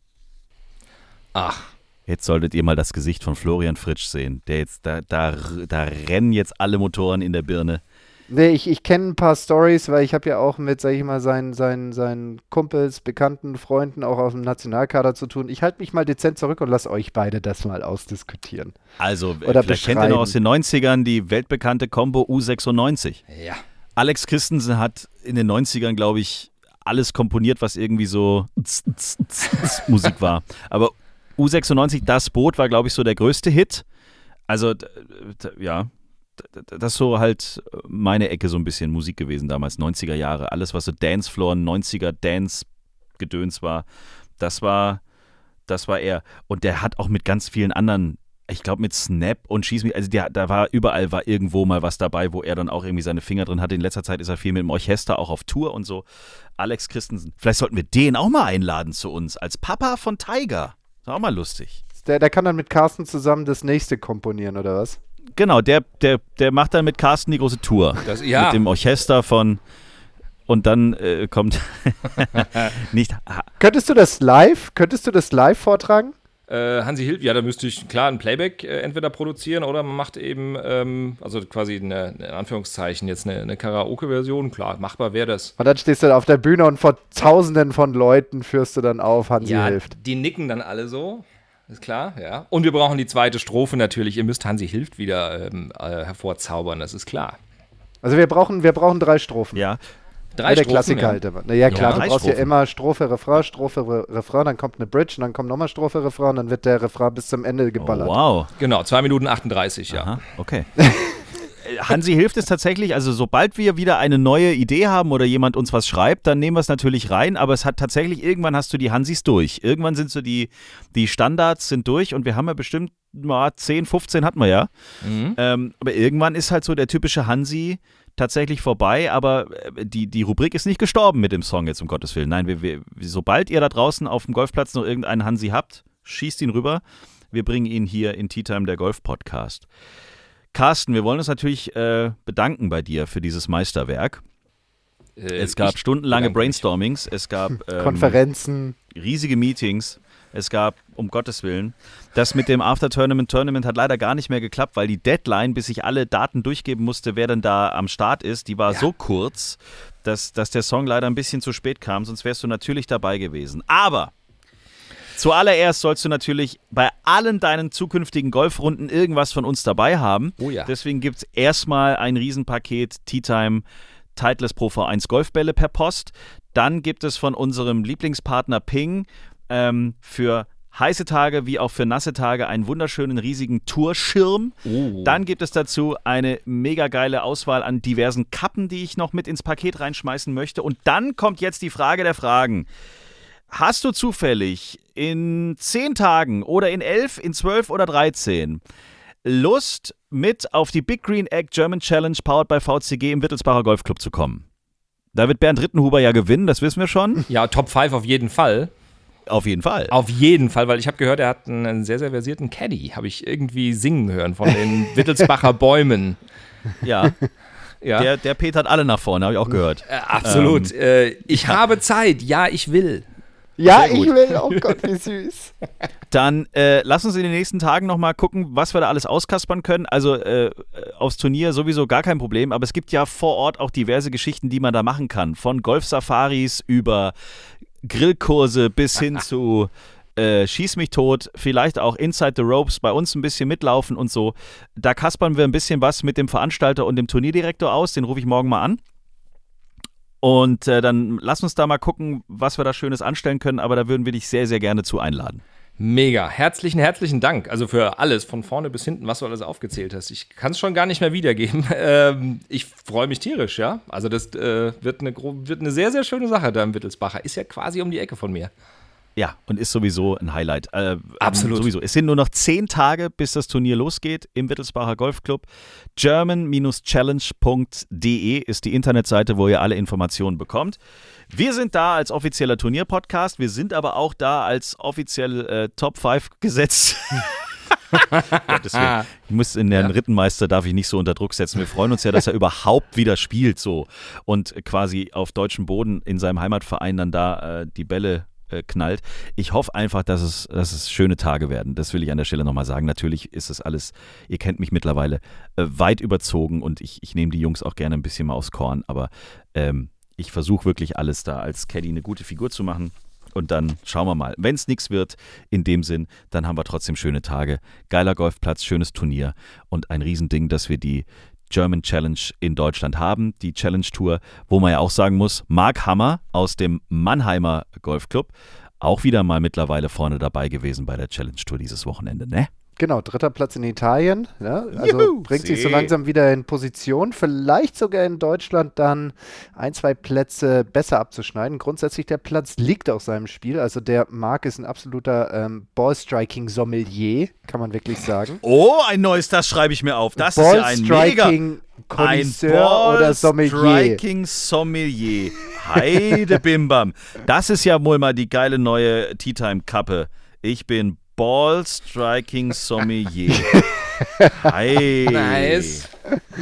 Ach, Jetzt solltet ihr mal das Gesicht von Florian Fritsch sehen. Der jetzt, da, da, da rennen jetzt alle Motoren in der Birne. Nee, ich, ich kenne ein paar Stories, weil ich habe ja auch mit, sag ich mal, seinen, seinen, seinen Kumpels, Bekannten, Freunden auch aus dem Nationalkader zu tun. Ich halte mich mal dezent zurück und lasse euch beide das mal ausdiskutieren. Also, äh, Oder vielleicht kennt ihr noch aus den 90ern die weltbekannte Combo U96. ja. Alex Christensen hat in den 90ern, glaube ich, alles komponiert, was irgendwie so Musik war. Aber U96, das Boot, war, glaube ich, so der größte Hit. Also, ja, das ist so halt meine Ecke so ein bisschen Musik gewesen damals, 90er Jahre. Alles, was so Dancefloor, 90er Dance-Gedöns war, das war, das war er. Und der hat auch mit ganz vielen anderen ich glaube mit Snap und Schieß mich, also der, da war überall war irgendwo mal was dabei, wo er dann auch irgendwie seine Finger drin hatte. In letzter Zeit ist er viel mit dem Orchester auch auf Tour und so. Alex Christensen. Vielleicht sollten wir den auch mal einladen zu uns als Papa von Tiger. Ist auch mal lustig. Der, der kann dann mit Carsten zusammen das nächste komponieren, oder was? Genau, der, der, der macht dann mit Carsten die große Tour. Das, ja. Mit dem Orchester von und dann äh, kommt nicht Könntest du das live? Könntest du das live vortragen? Äh, Hansi Hilf, ja, da müsste ich klar ein Playback äh, entweder produzieren oder man macht eben, ähm, also quasi eine, in Anführungszeichen, jetzt eine, eine Karaoke-Version. Klar, machbar wäre das. Und dann stehst du da auf der Bühne und vor tausenden von Leuten führst du dann auf, Hansi ja, hilft. die nicken dann alle so. Ist klar, ja. Und wir brauchen die zweite Strophe natürlich. Ihr müsst Hansi hilft wieder ähm, äh, hervorzaubern, das ist klar. Also wir brauchen, wir brauchen drei Strophen. ja. Drei Ja, der Strophen, Klassiker ja. halt immer. Naja, klar, Ja, drei du brauchst ja Strophen. immer Strophe, Refrain, Strophe, Re Refrain, dann kommt eine Bridge und dann kommt nochmal Strophe, Refrain und dann wird der Refrain bis zum Ende Oh, geballert. wow. Genau, 2 Minuten 38, ja. Aha, okay. Hansi hilft es tatsächlich, also sobald wir wieder eine neue Idee haben oder jemand uns was schreibt, dann nehmen wir es natürlich rein, aber es hat tatsächlich, irgendwann hast du die Hansis durch. Irgendwann sind so die, die Standards sind durch und wir haben ja bestimmt mal 10, 15 hatten wir ja. Mhm. Ähm, aber irgendwann ist halt so der typische Hansi tatsächlich vorbei, aber äh, die, die Rubrik ist nicht gestorben mit dem Song jetzt, um Gottes Willen. Nein, wir, wir, sobald ihr da draußen auf dem Golfplatz noch irgendeinen Hansi habt, schießt ihn rüber. Wir bringen ihn hier in Tea Time, der Golf-Podcast. Carsten, wir wollen uns natürlich äh, bedanken bei dir für dieses Meisterwerk. Äh, Es gab stundenlange mich. Brainstormings, es gab ähm, Konferenzen. riesige Meetings. Es gab, um Gottes Willen, das mit dem After-Tournament-Tournament hat leider gar nicht mehr geklappt, weil die Deadline, bis ich alle Daten durchgeben musste, wer denn da am Start ist, die war so kurz, dass, dass der Song leider ein bisschen zu spät kam, sonst wärst du natürlich dabei gewesen. Aber zuallererst sollst du natürlich bei allen deinen zukünftigen Golfrunden irgendwas von uns dabei haben. Oh ja. Deswegen gibt es erstmal ein Riesenpaket Tea Time Titleist Pro V1 Golfbälle per Post. Dann gibt es von unserem Lieblingspartner Ping ähm, für heiße Tage wie auch für nasse Tage einen wunderschönen riesigen Tourschirm. Dann gibt es dazu eine mega geile Auswahl an diversen Kappen, die ich noch mit ins Paket reinschmeißen möchte. Und dann kommt jetzt die Frage der Fragen. Hast du zufällig in 10 Tagen oder in 11, in 12 oder 13 Lust, mit auf die Big Green Egg German Challenge powered by VCG im Wittelsbacher Golfclub zu kommen? Da wird Bernd Rittenhuber ja gewinnen, das wissen wir schon. Ja, Top 5 auf jeden Fall. Auf jeden Fall. Auf jeden Fall, weil ich habe gehört, er hat einen, sehr, sehr versierten Caddy. Habe ich irgendwie singen hören von den Wittelsbacher Bäumen. Ja, Ja, der, der petert alle nach vorne, habe ich auch gehört. äh, absolut. äh, ich habe Zeit. Ja, ich will. Ja, ich will. Oh Gott, wie süß. Dann äh, lass uns in den nächsten Tagen nochmal gucken, was wir da alles auskaspern können. Also äh, aufs Turnier sowieso gar kein Problem, aber es gibt ja vor Ort auch diverse Geschichten, die man da machen kann. Von Golfsafaris über Grillkurse bis hin zu äh, Schieß mich tot, vielleicht auch Inside the Ropes, bei uns ein bisschen mitlaufen und so. Da kaspern wir ein bisschen was mit dem Veranstalter und dem Turnierdirektor aus, den rufe ich morgen mal an. Und äh, dann lass uns da mal gucken, was wir da Schönes anstellen können, aber da würden wir dich sehr, sehr gerne zu einladen. Mega. Herzlichen, herzlichen Dank. Also für alles, von vorne bis hinten, was du alles aufgezählt hast. Ich kann es schon gar nicht mehr wiedergeben. Ähm, ich freue mich tierisch, ja. Also das äh, wird, eine, wird eine sehr, sehr schöne Sache da im Wittelsbacher. Ist ja quasi um die Ecke von mir. Ja, und ist sowieso ein Highlight. Äh, Absolut. Sowieso. Es sind nur noch zehn Tage, bis das Turnier losgeht im Wittelsbacher Golfclub. German-challenge.de ist die Internetseite, wo ihr alle Informationen bekommt. Wir sind da als offizieller Turnierpodcast. Wir sind aber auch da als offiziell äh, Top 5 gesetzt. deswegen, ich muss in den ja. Rittenmeister darf ich nicht so unter Druck setzen. Wir freuen uns ja, dass er überhaupt wieder spielt so und quasi auf deutschem Boden in seinem Heimatverein dann da äh, die Bälle äh, knallt. Ich hoffe einfach, dass es, dass es schöne Tage werden. Das will ich an der Stelle nochmal sagen. Natürlich ist es alles, ihr kennt mich mittlerweile, äh, weit überzogen und ich, ich nehme die Jungs auch gerne ein bisschen mal aufs Korn, aber ähm, ich versuche wirklich alles da als Caddy eine gute Figur zu machen. Und dann schauen wir mal. Wenn es nichts wird, in dem Sinn, dann haben wir trotzdem schöne Tage. Geiler Golfplatz, schönes Turnier und ein Riesending, dass wir die German Challenge in Deutschland haben, die Challenge Tour, wo man ja auch sagen muss, Mark Hammer aus dem Mannheimer Golfclub, auch wieder mal mittlerweile vorne dabei gewesen bei der Challenge Tour dieses Wochenende, ne? Genau, dritter Platz in Italien. Ja, also Juhu, bringt sich so langsam wieder in Position. Vielleicht sogar in Deutschland dann ein, zwei Plätze besser abzuschneiden. Grundsätzlich der Platz liegt auf seinem Spiel. Also der Marc ist ein absoluter ähm, Ballstriking-Sommelier, kann man wirklich sagen. Oh, ein neues, das schreibe ich mir auf. Das ist ja ein mega... Ein oder Sommelier. Striking Sommelier. Heide Bimbam. Das ist ja wohl mal die geile neue Tea Time Kappe. Ich bin Ball Striking Sommelier. Hi. Nice.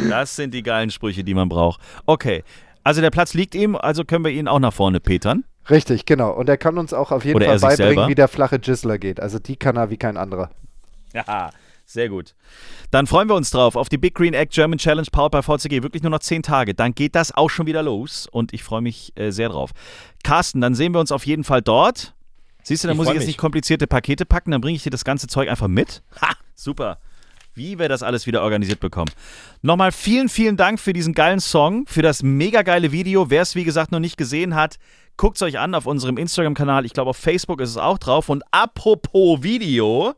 Das sind die geilen Sprüche, die man braucht. Okay. Also der Platz liegt ihm, also können wir ihn auch nach vorne petern. Richtig, genau. Und er kann uns auch auf jeden Oder Fall beibringen, selber. wie der flache Jizzler geht. Also die kann er wie kein anderer. Ja, sehr gut. Dann freuen wir uns drauf auf die Big Green Egg German Challenge Powered by VCG. Wirklich nur noch zehn Tage. Dann geht das auch schon wieder los und ich freue mich äh, sehr drauf. Carsten, dann sehen wir uns auf jeden Fall dort. Siehst du, da muss ich jetzt mich. nicht komplizierte Pakete packen, dann bringe ich dir das ganze Zeug einfach mit. Ha, super. Wie wir das alles wieder organisiert bekommen. Nochmal vielen, vielen Dank für diesen geilen Song, für das mega geile Video. Wer es, wie gesagt, noch nicht gesehen hat, guckt es euch an auf unserem Instagram-Kanal. Ich glaube, auf Facebook ist es auch drauf. Und apropos Video,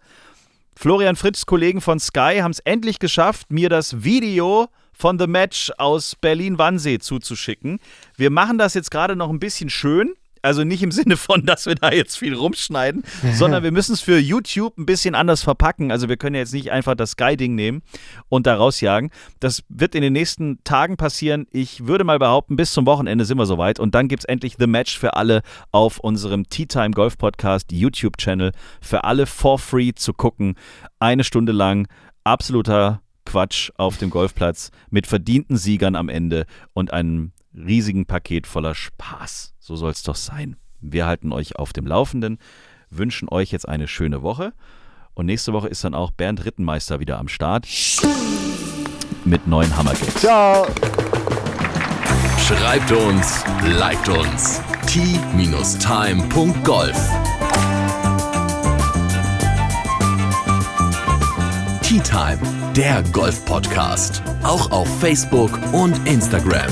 Florian Fritz, Kollegen von Sky, haben es endlich geschafft, mir das Video von The Match aus Berlin-Wannsee zuzuschicken. Wir machen das jetzt gerade noch ein bisschen schön. Also nicht im Sinne von, dass wir da jetzt viel rumschneiden, sondern wir müssen es für YouTube ein bisschen anders verpacken. Also wir können jetzt nicht einfach das Sky-Ding nehmen und da rausjagen. Das wird in den nächsten Tagen passieren. Ich würde mal behaupten, bis zum Wochenende sind wir soweit. Und dann gibt es endlich The Match für alle auf unserem Tea Time Golf Podcast YouTube-Channel. Für alle for free zu gucken. Eine Stunde lang. Absoluter Quatsch auf dem Golfplatz mit verdienten Siegern am Ende und einem riesigen Paket voller Spaß. So soll es doch sein. Wir halten euch auf dem Laufenden, wünschen euch jetzt eine schöne Woche. Und nächste Woche ist dann auch Bernd Rittenmeister wieder am Start mit neuen Hammergags. Ciao! Schreibt uns, liked uns. t-time.golf Tea Time, der Golf-Podcast. Auch auf Facebook und Instagram.